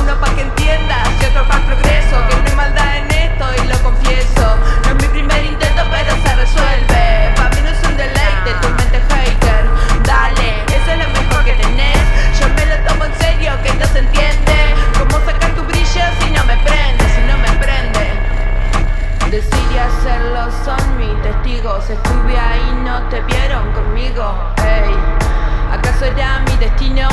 Uno para que entiendas y otro para progreso. Que no hay maldad en esto y lo confieso. No es mi primer intento, pero se resuelve. Para mí no es un deleite, tu mente hater. Dale, eso es lo mejor que tenés. Yo me lo tomo en serio, que no se entiende. ¿Cómo sacar tu brillo si no me prende? Si no me prende. Decir y hacerlo son mis testigos. Estuve ahí, no te vieron conmigo. Ey, ¿acaso era mi destino?